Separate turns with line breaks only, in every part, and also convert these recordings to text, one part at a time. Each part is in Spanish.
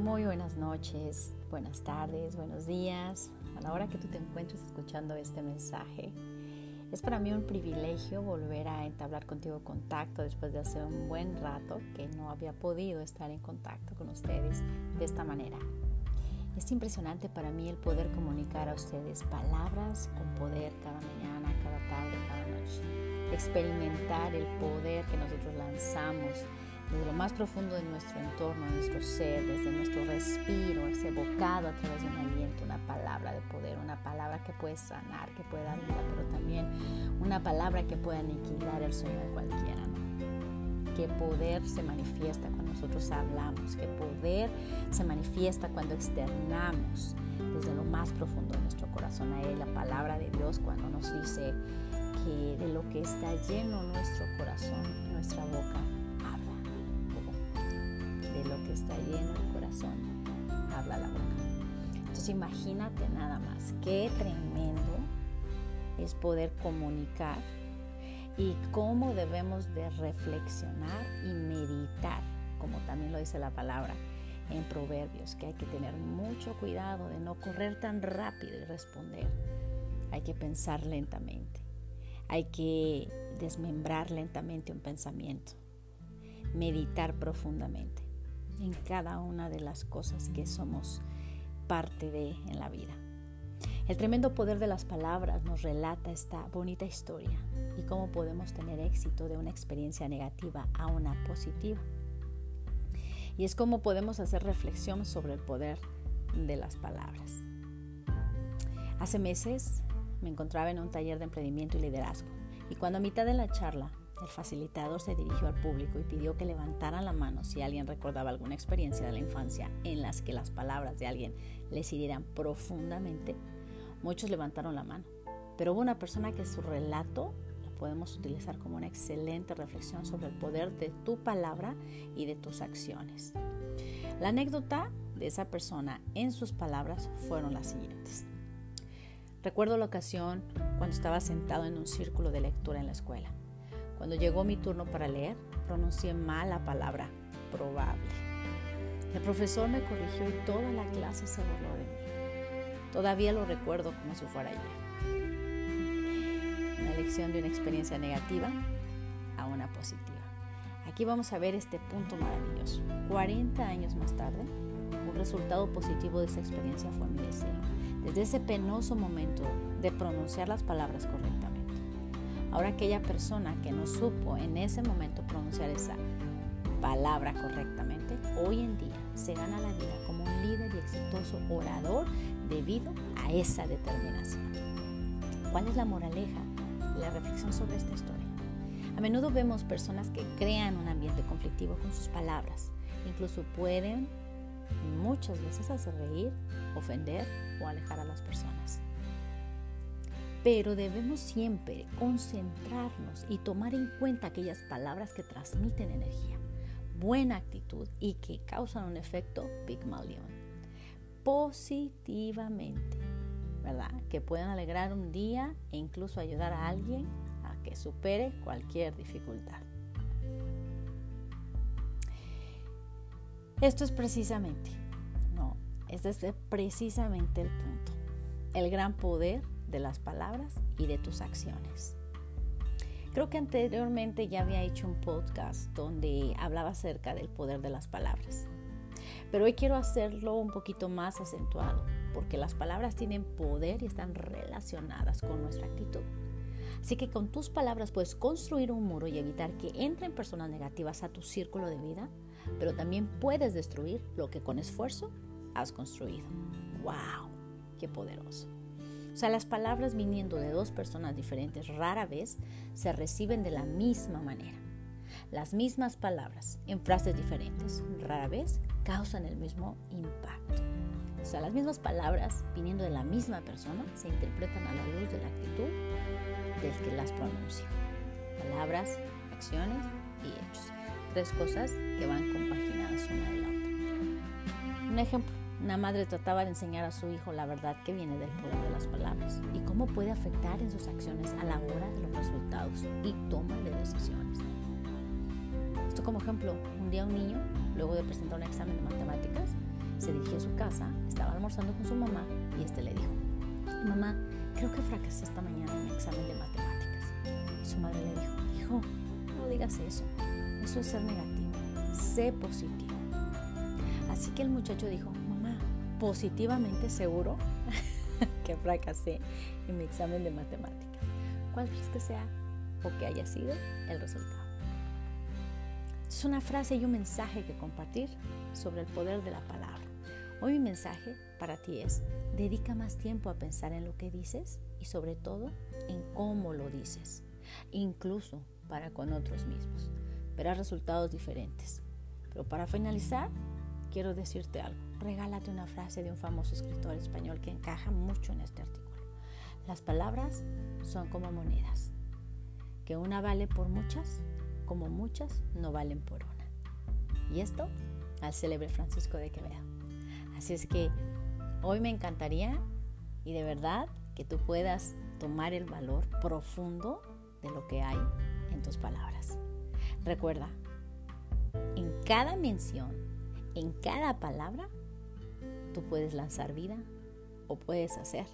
Muy buenas noches, buenas tardes, buenos días. A la hora que tú te encuentres escuchando este mensaje, es para mí un privilegio volver a entablar contigo contacto después de hace un buen rato que no había podido estar en contacto con ustedes de esta manera. Es impresionante para mí el poder comunicar a ustedes palabras con poder cada mañana, cada tarde, cada noche. Experimentar el poder que nosotros lanzamos desde lo más profundo de nuestro entorno, de nuestro ser, desde nuestro respiro, ese bocado a través de un aliento, una palabra de poder, una palabra que puede sanar, que puede dar vida, pero también una palabra que puede aniquilar el sueño de cualquiera. ¿no? Que poder se manifiesta cuando nosotros hablamos, que poder se manifiesta cuando externamos desde lo más profundo de nuestro corazón a Él, la palabra de Dios, cuando nos dice que de lo que está lleno nuestro corazón, nuestra boca, lo que está lleno el corazón, habla la boca. Entonces imagínate nada más, qué tremendo es poder comunicar y cómo debemos de reflexionar y meditar, como también lo dice la palabra en Proverbios, que hay que tener mucho cuidado de no correr tan rápido y responder. Hay que pensar lentamente. Hay que desmembrar lentamente un pensamiento. Meditar profundamente en cada una de las cosas que somos parte de en la vida. El tremendo poder de las palabras nos relata esta bonita historia y cómo podemos tener éxito de una experiencia negativa a una positiva. Y es cómo podemos hacer reflexión sobre el poder de las palabras. Hace meses me encontraba en un taller de emprendimiento y liderazgo y cuando a mitad de la charla el facilitador se dirigió al público y pidió que levantaran la mano si alguien recordaba alguna experiencia de la infancia en las que las palabras de alguien les hirieran profundamente. Muchos levantaron la mano, pero hubo una persona que su relato lo podemos utilizar como una excelente reflexión sobre el poder de tu palabra y de tus acciones. La anécdota de esa persona en sus palabras fueron las siguientes. Recuerdo la ocasión cuando estaba sentado en un círculo de lectura en la escuela. Cuando llegó mi turno para leer, pronuncié mal la palabra probable. El profesor me corrigió y toda la clase se burló de mí. Todavía lo recuerdo como si fuera ayer. Una lección de una experiencia negativa a una positiva. Aquí vamos a ver este punto maravilloso. 40 años más tarde, un resultado positivo de esa experiencia fue mi deseo. Desde ese penoso momento de pronunciar las palabras correctamente Ahora aquella persona que no supo en ese momento pronunciar esa palabra correctamente, hoy en día se gana la vida como un líder y exitoso orador debido a esa determinación. ¿Cuál es la moraleja y la reflexión sobre esta historia? A menudo vemos personas que crean un ambiente conflictivo con sus palabras. Incluso pueden muchas veces hacer reír, ofender o alejar a las personas. Pero debemos siempre concentrarnos y tomar en cuenta aquellas palabras que transmiten energía, buena actitud y que causan un efecto Pygmalion. Positivamente, ¿verdad? Que puedan alegrar un día e incluso ayudar a alguien a que supere cualquier dificultad. Esto es precisamente, no, este es precisamente el punto. El gran poder de las palabras y de tus acciones. Creo que anteriormente ya había hecho un podcast donde hablaba acerca del poder de las palabras. Pero hoy quiero hacerlo un poquito más acentuado, porque las palabras tienen poder y están relacionadas con nuestra actitud. Así que con tus palabras puedes construir un muro y evitar que entren personas negativas a tu círculo de vida, pero también puedes destruir lo que con esfuerzo has construido. ¡Wow! ¡Qué poderoso! Sea, las palabras viniendo de dos personas diferentes rara vez se reciben de la misma manera. Las mismas palabras en frases diferentes rara vez causan el mismo impacto. O sea, las mismas palabras viniendo de la misma persona se interpretan a la luz de la actitud del que las pronuncia. Palabras, acciones y hechos. Tres cosas que van compaginadas una de la otra. Un ejemplo una madre trataba de enseñar a su hijo la verdad que viene del poder de las palabras y cómo puede afectar en sus acciones a la hora de los resultados y toma de decisiones. Esto como ejemplo, un día un niño, luego de presentar un examen de matemáticas, se dirigió a su casa, estaba almorzando con su mamá y este le dijo, mamá, creo que fracasé esta mañana en mi examen de matemáticas. Y su madre le dijo, hijo, no digas eso, eso es ser negativo, sé positivo. Así que el muchacho dijo, positivamente seguro que fracasé en mi examen de matemáticas. ¿Cuál crees que sea o que haya sido el resultado? Es una frase y un mensaje que compartir sobre el poder de la palabra. Hoy mi mensaje para ti es, dedica más tiempo a pensar en lo que dices y sobre todo en cómo lo dices, incluso para con otros mismos. Verás resultados diferentes. Pero para finalizar, quiero decirte algo. Regálate una frase de un famoso escritor español que encaja mucho en este artículo. Las palabras son como monedas, que una vale por muchas como muchas no valen por una. Y esto al célebre Francisco de Quevedo. Así es que hoy me encantaría y de verdad que tú puedas tomar el valor profundo de lo que hay en tus palabras. Recuerda, en cada mención, en cada palabra, tú puedes lanzar vida o puedes hacer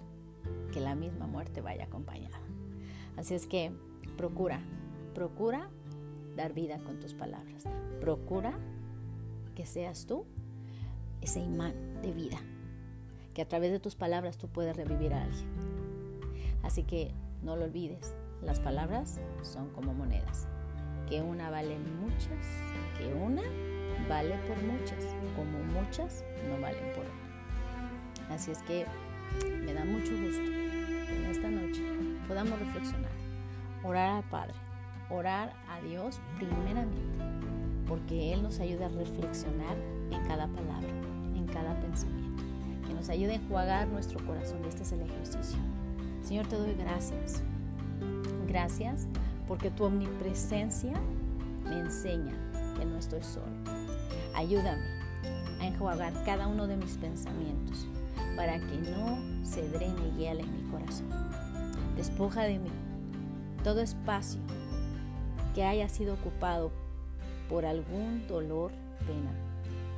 que la misma muerte vaya acompañada. Así es que procura, procura dar vida con tus palabras. Procura que seas tú ese imán de vida, que a través de tus palabras tú puedes revivir a alguien. Así que no lo olvides, las palabras son como monedas, que una vale muchas, que una vale por muchas, como muchas no valen por una. Así es que me da mucho gusto que en esta noche podamos reflexionar, orar al Padre orar a Dios primeramente, porque Él nos ayuda a reflexionar en cada palabra, en cada pensamiento, que nos ayude a enjuagar nuestro corazón. Este es el ejercicio. Señor, te doy gracias. Gracias porque tu omnipresencia me enseña que no estoy solo. Ayúdame enjuagar cada uno de mis pensamientos para que no se drene hiel en mi corazón. Despoja de mí todo espacio que haya sido ocupado por algún dolor, pena,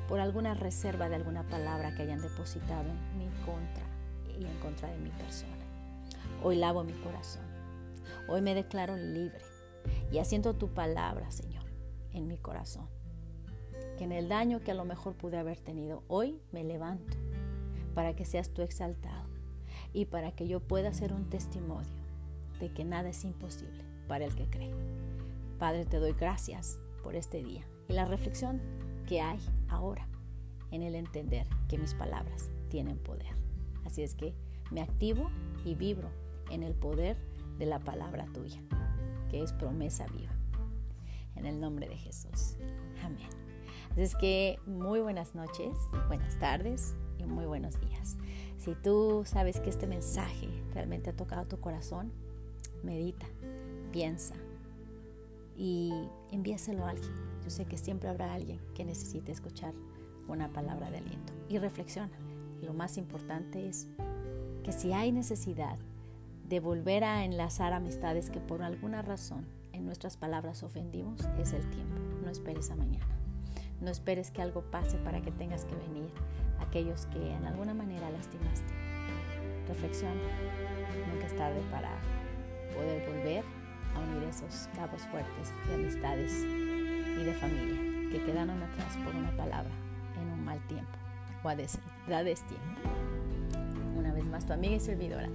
por alguna reserva de alguna palabra que hayan depositado en mi contra y en contra de mi persona. Hoy lavo mi corazón. Hoy me declaro libre y asiento tu palabra, Señor, en mi corazón. Que en el daño que a lo mejor pude haber tenido, hoy me levanto para que seas tú exaltado y para que yo pueda ser un testimonio de que nada es imposible para el que cree. Padre, te doy gracias por este día y la reflexión que hay ahora en el entender que mis palabras tienen poder. Así es que me activo y vibro en el poder de la palabra tuya, que es promesa viva. En el nombre de Jesús. Amén. Así es que muy buenas noches, buenas tardes y muy buenos días. Si tú sabes que este mensaje realmente ha tocado tu corazón, medita, piensa, y envíaselo a alguien. Yo sé que siempre habrá alguien que necesite escuchar una palabra de aliento. Y reflexiona. Lo más importante es que si hay necesidad de volver a enlazar amistades que por alguna razón en nuestras palabras ofendimos, es el tiempo. No esperes a mañana. No esperes que algo pase para que tengas que venir aquellos que en alguna manera lastimaste. Reflexiona. Nunca es tarde para poder volver a unir esos cabos fuertes de amistades y de familia que quedaron atrás por una palabra en un mal tiempo o a destiempo. Una vez más, tu amiga y servidora,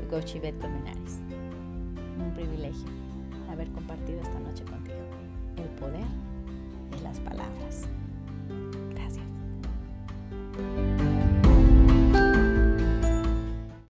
tu coach Ivette Colmenares. Un privilegio haber compartido esta noche contigo el poder las palabras. Gracias.